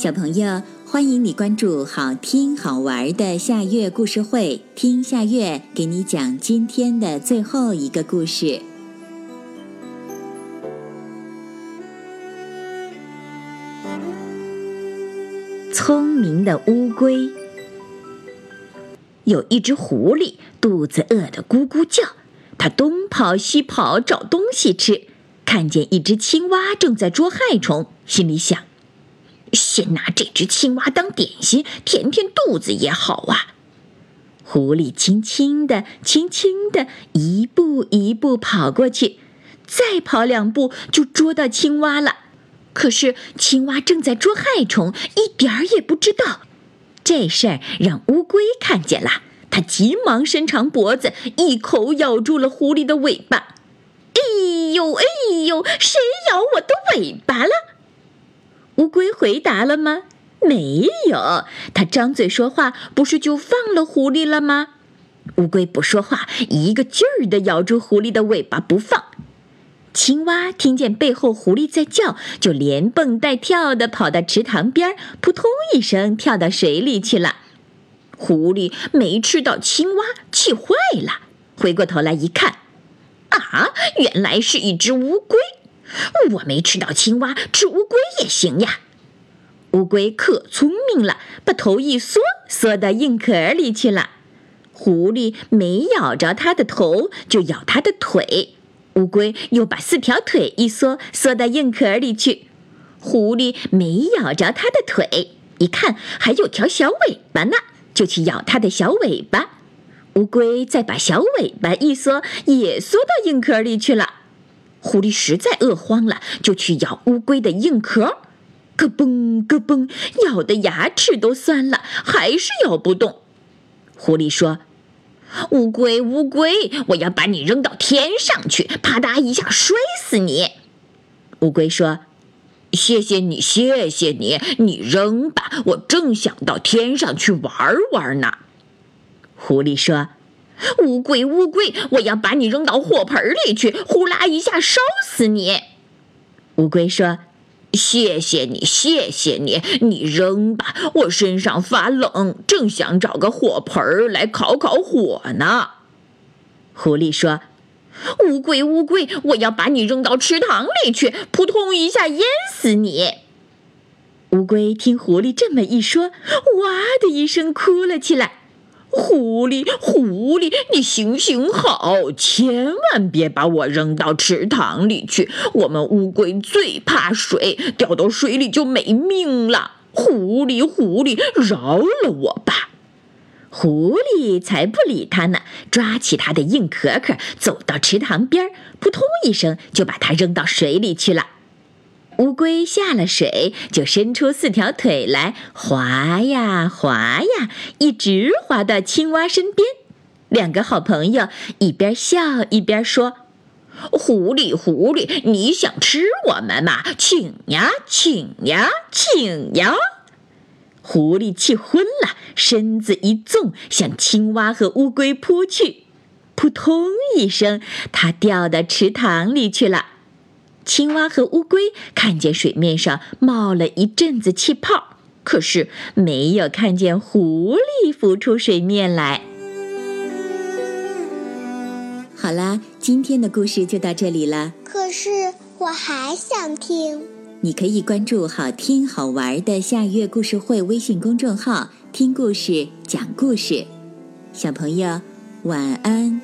小朋友，欢迎你关注好听好玩的夏月故事会，听夏月给你讲今天的最后一个故事。聪明的乌龟，有一只狐狸，肚子饿得咕咕叫，它东跑西跑找东西吃，看见一只青蛙正在捉害虫，心里想。先拿这只青蛙当点心，填填肚子也好啊。狐狸轻轻地、轻轻地一步一步跑过去，再跑两步就捉到青蛙了。可是青蛙正在捉害虫，一点儿也不知道。这事儿让乌龟看见了，它急忙伸长脖子，一口咬住了狐狸的尾巴。哎呦哎呦，谁咬我的尾巴了？乌龟回答了吗？没有，它张嘴说话，不是就放了狐狸了吗？乌龟不说话，一个劲儿地咬住狐狸的尾巴不放。青蛙听见背后狐狸在叫，就连蹦带跳地跑到池塘边，扑通一声跳到水里去了。狐狸没吃到青蛙，气坏了，回过头来一看，啊，原来是一只乌龟。我没吃到青蛙，吃乌龟也行呀。乌龟可聪明了，把头一缩，缩到硬壳里去了。狐狸没咬着它的头，就咬它的腿。乌龟又把四条腿一缩，缩到硬壳里去。狐狸没咬着它的腿，一看还有条小尾巴呢，就去咬它的小尾巴。乌龟再把小尾巴一缩，也缩到硬壳里去了。狐狸实在饿慌了，就去咬乌龟的硬壳，咯嘣咯嘣，咬的牙齿都酸了，还是咬不动。狐狸说：“乌龟，乌龟，我要把你扔到天上去，啪嗒一下摔死你。”乌龟说：“谢谢你，谢谢你，你扔吧，我正想到天上去玩玩呢。”狐狸说。乌龟，乌龟，我要把你扔到火盆里去，呼啦一下烧死你。乌龟说：“谢谢你，谢谢你，你扔吧，我身上发冷，正想找个火盆来烤烤火呢。”狐狸说：“乌龟，乌龟，我要把你扔到池塘里去，扑通一下淹死你。”乌龟听狐狸这么一说，哇的一声哭了起来。狐狸，狐狸，你行行好，千万别把我扔到池塘里去。我们乌龟最怕水，掉到水里就没命了。狐狸，狐狸，饶了我吧！狐狸才不理他呢，抓起他的硬壳壳，走到池塘边，扑通一声就把它扔到水里去了。乌龟下了水，就伸出四条腿来，滑呀滑呀，一直滑到青蛙身边。两个好朋友一边笑一边说：“狐狸，狐狸，你想吃我们吗？请呀，请呀，请呀！”狐狸气昏了，身子一纵，向青蛙和乌龟扑去。扑通一声，它掉到池塘里去了。青蛙和乌龟看见水面上冒了一阵子气泡，可是没有看见狐狸浮出水面来。好啦，今天的故事就到这里了。可是我还想听。你可以关注“好听好玩的夏月故事会”微信公众号，听故事，讲故事。小朋友，晚安。